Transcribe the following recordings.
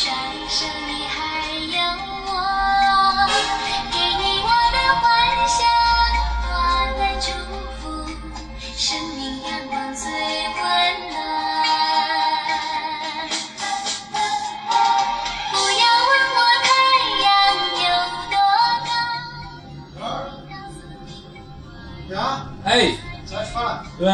伸出双手，你还有我，给你我的幻想，我的祝福，生命阳光最温暖。不要问我太阳有多高。呀，哎，起来。对，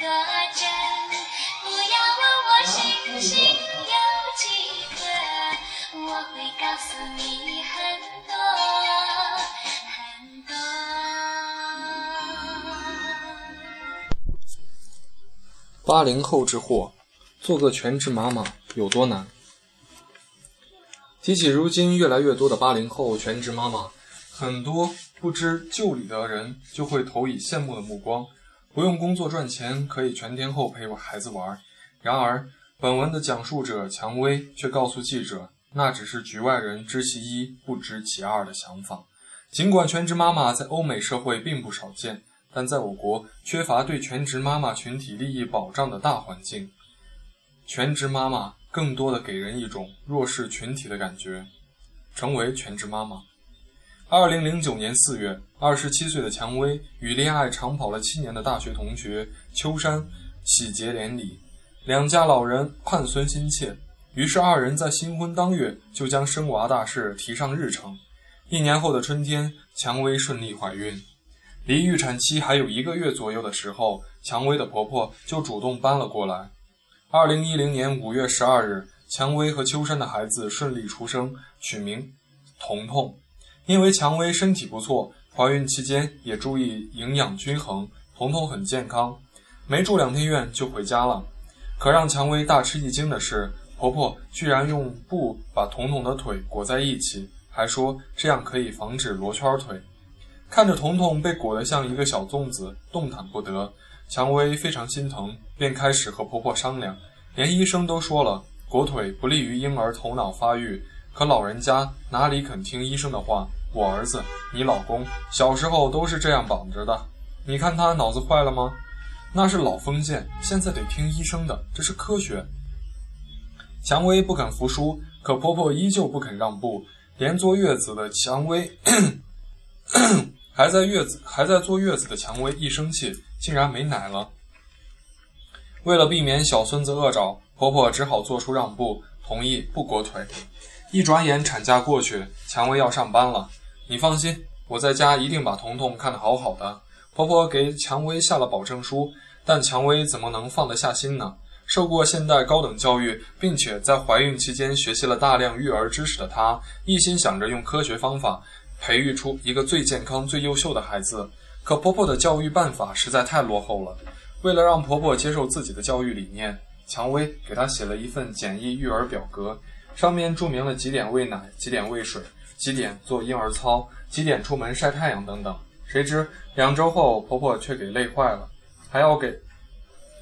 有多真。不要问我星星有几颗，我会告诉你很多。八零后之祸，做个全职妈妈有多难？提起如今越来越多的八零后全职妈妈，很多不知就里的人就会投以羡慕的目光。不用工作赚钱，可以全天候陪我孩子玩。然而，本文的讲述者蔷薇却告诉记者，那只是局外人知其一不知其二的想法。尽管全职妈妈在欧美社会并不少见，但在我国缺乏对全职妈妈群体利益保障的大环境，全职妈妈更多的给人一种弱势群体的感觉。成为全职妈妈。二零零九年四月，二十七岁的蔷薇与恋爱长跑了七年的大学同学秋山喜结连理，两家老人盼孙心切，于是二人在新婚当月就将生娃大事提上日程。一年后的春天，蔷薇顺利怀孕。离预产期还有一个月左右的时候，蔷薇的婆婆就主动搬了过来。二零一零年五月十二日，蔷薇和秋山的孩子顺利出生，取名彤彤。因为蔷薇身体不错，怀孕期间也注意营养均衡，彤彤很健康。没住两天院就回家了。可让蔷薇大吃一惊的是，婆婆居然用布把彤彤的腿裹在一起，还说这样可以防止罗圈腿。看着彤彤被裹得像一个小粽子，动弹不得，蔷薇非常心疼，便开始和婆婆商量。连医生都说了，裹腿不利于婴儿头脑发育，可老人家哪里肯听医生的话？我儿子，你老公小时候都是这样绑着的，你看他脑子坏了吗？那是老封建，现在得听医生的，这是科学。蔷薇不肯服输，可婆婆依旧不肯让步，连坐月子的蔷薇。还在月子还在坐月子的蔷薇一生气，竟然没奶了。为了避免小孙子饿着，婆婆只好做出让步，同意不裹腿。一转眼产假过去，蔷薇要上班了。你放心，我在家一定把彤彤看得好好的。婆婆给蔷薇下了保证书，但蔷薇怎么能放得下心呢？受过现代高等教育，并且在怀孕期间学习了大量育儿知识的她，一心想着用科学方法。培育出一个最健康、最优秀的孩子，可婆婆的教育办法实在太落后了。为了让婆婆接受自己的教育理念，蔷薇给她写了一份简易育儿表格，上面注明了几点喂奶、几点喂水、几点做婴儿操、几点出门晒太阳等等。谁知两周后，婆婆却给累坏了，还要给，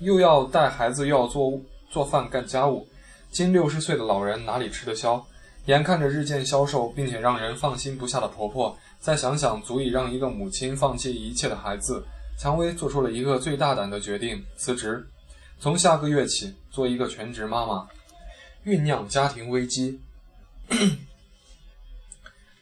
又要带孩子，又要做做饭、干家务，近六十岁的老人哪里吃得消？眼看着日渐消瘦并且让人放心不下的婆婆，再想想足以让一个母亲放弃一切的孩子，蔷薇做出了一个最大胆的决定：辞职，从下个月起做一个全职妈妈。酝酿家庭危机。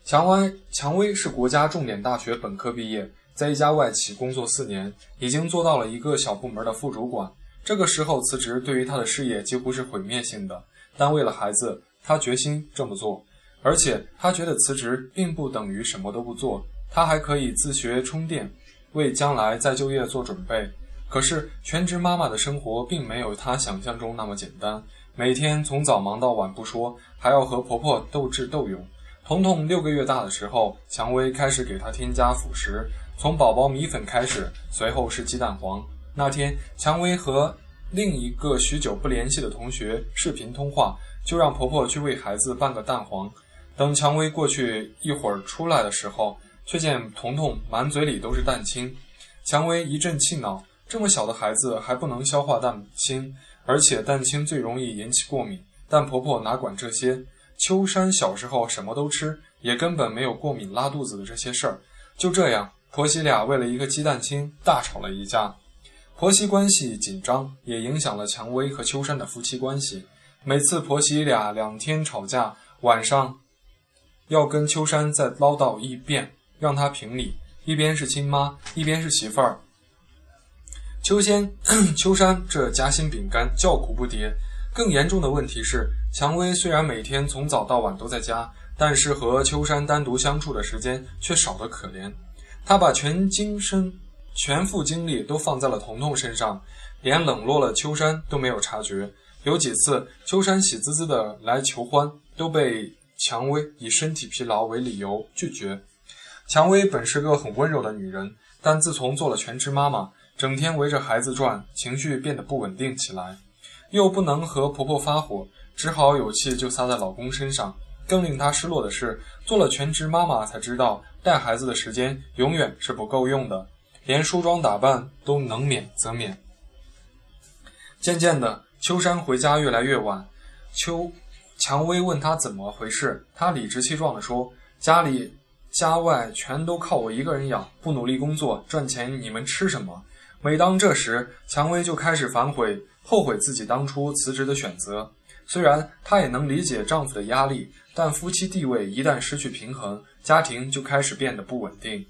蔷薇蔷薇是国家重点大学本科毕业，在一家外企工作四年，已经做到了一个小部门的副主管。这个时候辞职，对于她的事业几乎是毁灭性的。但为了孩子，他决心这么做，而且他觉得辞职并不等于什么都不做，他还可以自学充电，为将来再就业做准备。可是全职妈妈的生活并没有她想象中那么简单，每天从早忙到晚不说，还要和婆婆斗智斗勇。彤彤六个月大的时候，蔷薇开始给她添加辅食，从宝宝米粉开始，随后是鸡蛋黄。那天，蔷薇和另一个许久不联系的同学视频通话，就让婆婆去为孩子拌个蛋黄。等蔷薇过去一会儿出来的时候，却见彤彤满嘴里都是蛋清。蔷薇一阵气恼，这么小的孩子还不能消化蛋清，而且蛋清最容易引起过敏。但婆婆哪管这些？秋山小时候什么都吃，也根本没有过敏拉肚子的这些事儿。就这样，婆媳俩为了一个鸡蛋清大吵了一架。婆媳关系紧张，也影响了蔷薇和秋山的夫妻关系。每次婆媳俩两天吵架，晚上要跟秋山再唠叨一遍，让他评理。一边是亲妈，一边是媳妇儿。秋仙、秋山这夹心饼干叫苦不迭。更严重的问题是，蔷薇虽然每天从早到晚都在家，但是和秋山单独相处的时间却少得可怜。她把全精神。全副精力都放在了彤彤身上，连冷落了秋山都没有察觉。有几次，秋山喜滋滋的来求欢，都被蔷薇以身体疲劳为理由拒绝。蔷薇本是个很温柔的女人，但自从做了全职妈妈，整天围着孩子转，情绪变得不稳定起来。又不能和婆婆发火，只好有气就撒在老公身上。更令她失落的是，做了全职妈妈才知道，带孩子的时间永远是不够用的。连梳妆打扮都能免则免。渐渐的，秋山回家越来越晚。秋蔷薇问他怎么回事，他理直气壮地说：“家里家外全都靠我一个人养，不努力工作赚钱，你们吃什么？”每当这时，蔷薇就开始反悔，后悔自己当初辞职的选择。虽然她也能理解丈夫的压力，但夫妻地位一旦失去平衡，家庭就开始变得不稳定。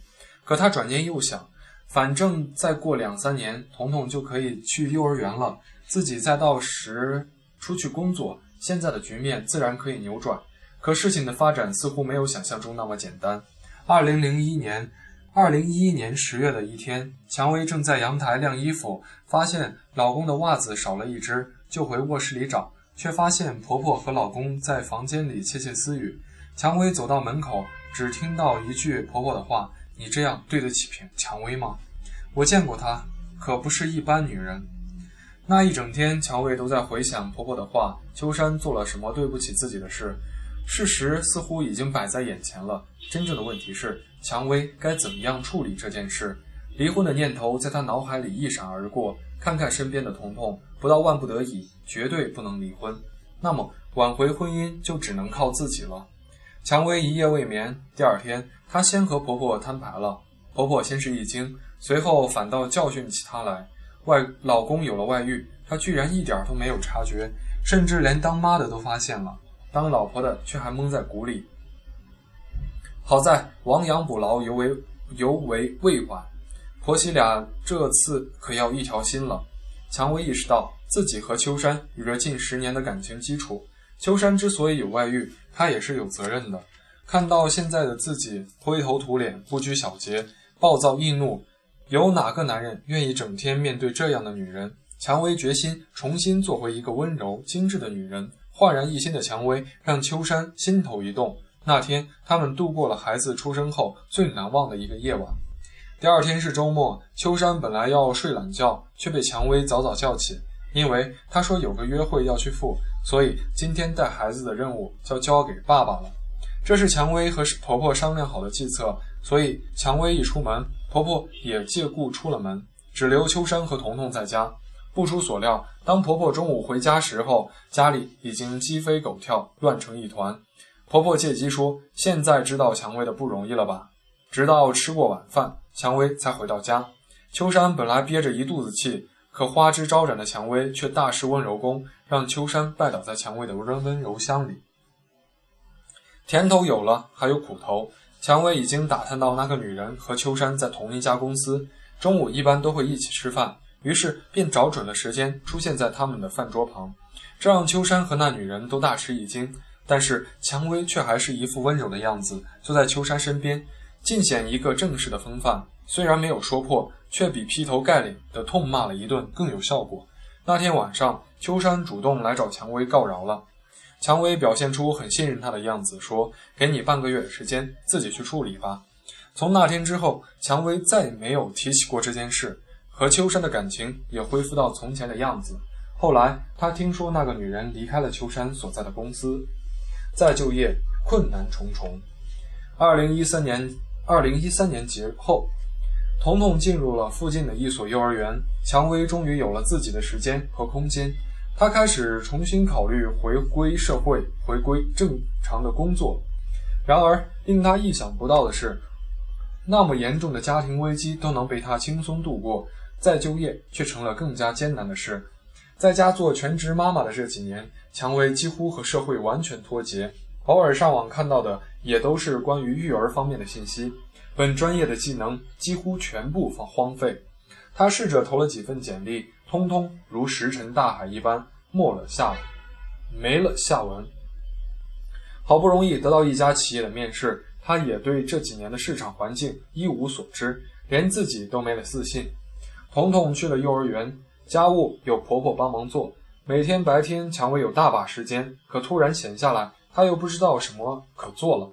可她转念又想。反正再过两三年，彤彤就可以去幼儿园了，自己再到时出去工作，现在的局面自然可以扭转。可事情的发展似乎没有想象中那么简单。二零零一年，二零一一年十月的一天，蔷薇正在阳台晾衣服，发现老公的袜子少了一只，就回卧室里找，却发现婆婆和老公在房间里窃窃私语。蔷薇走到门口，只听到一句婆婆的话。你这样对得起蔷薇吗？我见过她，可不是一般女人。那一整天，蔷薇都在回想婆婆的话。秋山做了什么对不起自己的事？事实似乎已经摆在眼前了。真正的问题是，蔷薇该怎么样处理这件事？离婚的念头在她脑海里一闪而过。看看身边的彤彤，不到万不得已，绝对不能离婚。那么，挽回婚姻就只能靠自己了。蔷薇一夜未眠，第二天，她先和婆婆摊牌了。婆婆先是一惊，随后反倒教训起她来。外老公有了外遇，她居然一点都没有察觉，甚至连当妈的都发现了，当老婆的却还蒙在鼓里。好在亡羊补牢，犹为犹为未晚，婆媳俩这次可要一条心了。蔷薇意识到自己和秋山有着近十年的感情基础。秋山之所以有外遇，他也是有责任的。看到现在的自己灰头土脸、不拘小节、暴躁易怒，有哪个男人愿意整天面对这样的女人？蔷薇决心重新做回一个温柔精致的女人。焕然一新的蔷薇让秋山心头一动。那天，他们度过了孩子出生后最难忘的一个夜晚。第二天是周末，秋山本来要睡懒觉，却被蔷薇早早叫起，因为他说有个约会要去赴。所以今天带孩子的任务就交给爸爸了，这是蔷薇和婆婆商量好的计策。所以蔷薇一出门，婆婆也借故出了门，只留秋山和彤彤在家。不出所料，当婆婆中午回家时候，家里已经鸡飞狗跳，乱成一团。婆婆借机说：“现在知道蔷薇的不容易了吧？”直到吃过晚饭，蔷薇才回到家。秋山本来憋着一肚子气。可花枝招展的蔷薇却大施温柔功，让秋山拜倒在蔷薇的温温柔乡里。甜头有了，还有苦头。蔷薇已经打探到那个女人和秋山在同一家公司，中午一般都会一起吃饭，于是便找准了时间出现在他们的饭桌旁，这让秋山和那女人都大吃一惊。但是蔷薇却还是一副温柔的样子，坐在秋山身边，尽显一个正式的风范。虽然没有说破。却比劈头盖脸的痛骂了一顿更有效果。那天晚上，秋山主动来找蔷薇告饶了。蔷薇表现出很信任他的样子，说：“给你半个月的时间，自己去处理吧。”从那天之后，蔷薇再也没有提起过这件事，和秋山的感情也恢复到从前的样子。后来他听说那个女人离开了秋山所在的公司，再就业困难重重。二零一三年，二零一三年节后，彤彤进入了附近的一所幼儿园。蔷薇终于有了自己的时间和空间，她开始重新考虑回归社会、回归正常的工作。然而，令他意想不到的是，那么严重的家庭危机都能被他轻松度过，再就业却成了更加艰难的事。在家做全职妈妈的这几年，蔷薇几乎和社会完全脱节，偶尔上网看到的也都是关于育儿方面的信息，本专业的技能几乎全部放荒废。她试着投了几份简历，通通如石沉大海一般没了下，没了下文。好不容易得到一家企业的面试，她也对这几年的市场环境一无所知，连自己都没了自信。彤彤去了幼儿园。家务有婆婆帮忙做，每天白天蔷薇有大把时间，可突然闲下来，她又不知道什么可做了，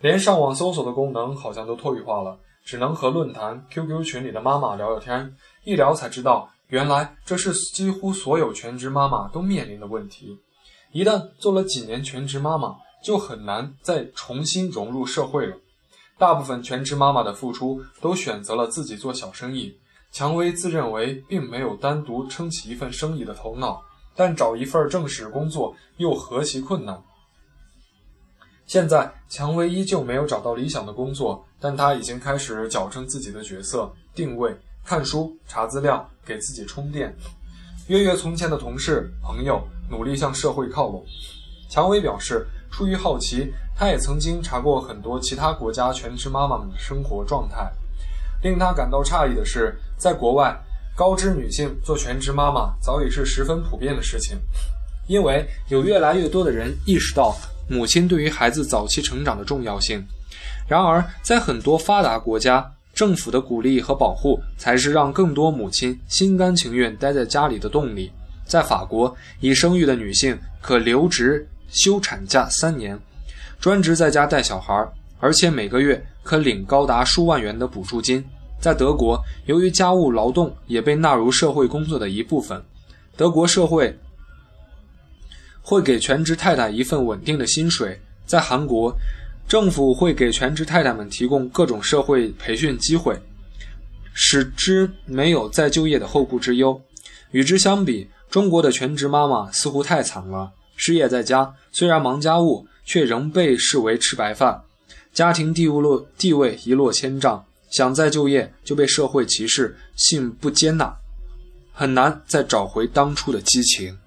连上网搜索的功能好像都退化了，只能和论坛、QQ 群里的妈妈聊聊天，一聊才知道，原来这是几乎所有全职妈妈都面临的问题。一旦做了几年全职妈妈，就很难再重新融入社会了。大部分全职妈妈的付出都选择了自己做小生意。蔷薇自认为并没有单独撑起一份生意的头脑，但找一份正式工作又何其困难。现在，蔷薇依旧没有找到理想的工作，但她已经开始矫正自己的角色定位，看书、查资料，给自己充电，约约从前的同事朋友，努力向社会靠拢。蔷薇表示，出于好奇，她也曾经查过很多其他国家全职妈妈们的生活状态。令他感到诧异的是，在国外，高知女性做全职妈妈早已是十分普遍的事情，因为有越来越多的人意识到母亲对于孩子早期成长的重要性。然而，在很多发达国家，政府的鼓励和保护才是让更多母亲心甘情愿待在家里的动力。在法国，已生育的女性可留职休产假三年，专职在家带小孩，而且每个月可领高达数万元的补助金。在德国，由于家务劳动也被纳入社会工作的一部分，德国社会会给全职太太一份稳定的薪水。在韩国，政府会给全职太太们提供各种社会培训机会，使之没有再就业的后顾之忧。与之相比，中国的全职妈妈似乎太惨了，失业在家，虽然忙家务，却仍被视为吃白饭，家庭地位落地位一落千丈。想再就业就被社会歧视，性不接纳，很难再找回当初的激情。